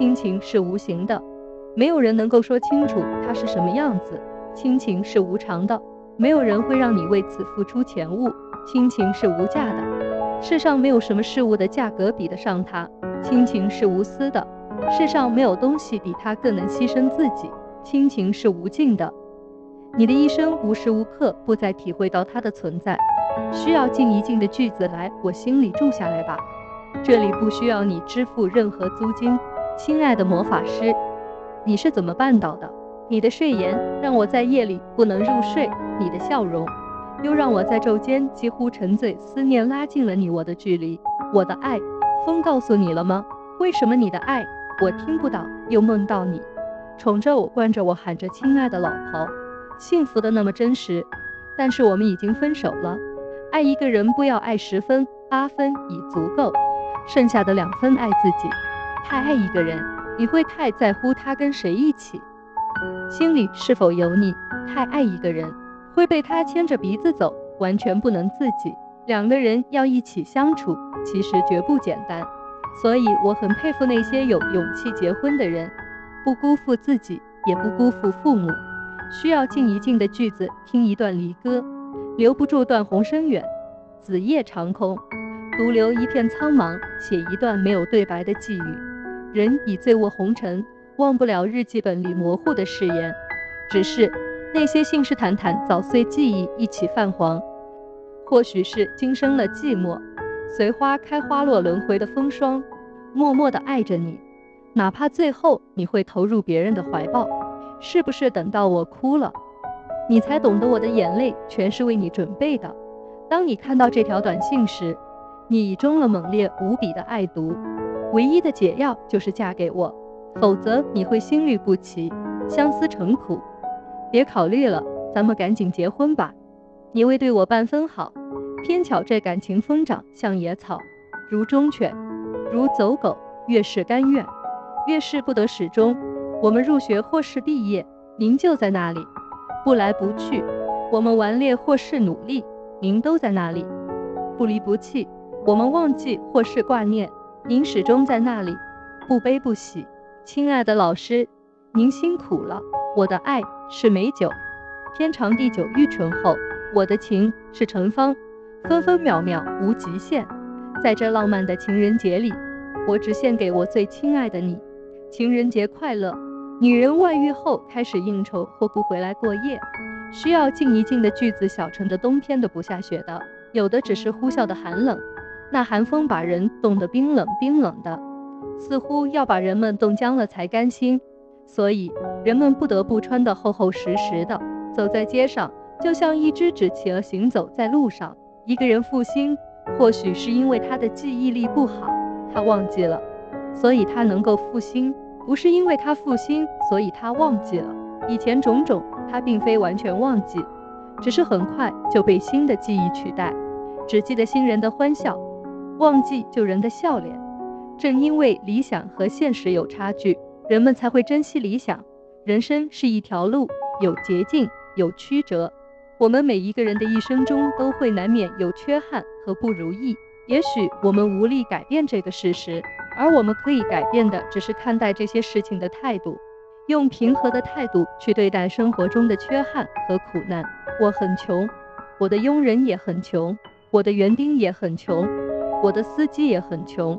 亲情是无形的，没有人能够说清楚它是什么样子。亲情是无常的，没有人会让你为此付出钱物。亲情是无价的，世上没有什么事物的价格比得上它。亲情是无私的，世上没有东西比它更能牺牲自己。亲情是无尽的，你的一生无时无刻不在体会到它的存在。需要静一静的句子来我心里住下来吧，这里不需要你支付任何租金。亲爱的魔法师，你是怎么办到的？你的睡颜让我在夜里不能入睡，你的笑容又让我在昼间几乎沉醉思念，拉近了你我的距离。我的爱，风告诉你了吗？为什么你的爱我听不到，又梦到你，宠着我，惯着我，喊着亲爱的老婆，幸福的那么真实。但是我们已经分手了。爱一个人不要爱十分，八分已足够，剩下的两分爱自己。太爱一个人，你会太在乎他跟谁一起。心里是否有你？太爱一个人，会被他牵着鼻子走，完全不能自己。两个人要一起相处，其实绝不简单。所以我很佩服那些有勇气结婚的人，不辜负自己，也不辜负父母。需要静一静的句子，听一段离歌，留不住断鸿声远，子夜长空，独留一片苍茫，写一段没有对白的寄语。人已醉卧红尘。忘不了日记本里模糊的誓言，只是那些信誓旦旦早随记忆一起泛黄。或许是今生了寂寞，随花开花落轮回的风霜，默默的爱着你，哪怕最后你会投入别人的怀抱。是不是等到我哭了，你才懂得我的眼泪全是为你准备的？当你看到这条短信时，你已中了猛烈无比的爱毒，唯一的解药就是嫁给我。否则你会心律不齐，相思成苦。别考虑了，咱们赶紧结婚吧。你未对我半分好，偏巧这感情疯长像野草，如忠犬，如走狗，越是甘愿，越是不得始终。我们入学或是毕业，您就在那里，不来不去；我们顽劣或是努力，您都在那里，不离不弃；我们忘记或是挂念，您始终在那里，不悲不喜。亲爱的老师，您辛苦了。我的爱是美酒，天长地久遇醇厚；我的情是陈芳，分分秒秒无极限。在这浪漫的情人节里，我只献给我最亲爱的你。情人节快乐！女人外遇后开始应酬或不回来过夜，需要静一静的句子。小城的冬天的不下雪的，有的只是呼啸的寒冷，那寒风把人冻得冰冷冰冷的。似乎要把人们冻僵了才甘心，所以人们不得不穿得厚厚实实的，走在街上，就像一只纸企鹅行走在路上。一个人负心，或许是因为他的记忆力不好，他忘记了，所以他能够负心；不是因为他负心，所以他忘记了以前种种。他并非完全忘记，只是很快就被新的记忆取代，只记得新人的欢笑，忘记旧人的笑脸。正因为理想和现实有差距，人们才会珍惜理想。人生是一条路，有捷径，有曲折。我们每一个人的一生中都会难免有缺憾和不如意。也许我们无力改变这个事实，而我们可以改变的只是看待这些事情的态度，用平和的态度去对待生活中的缺憾和苦难。我很穷，我的佣人也很穷，我的园丁也很穷，我的司机也很穷。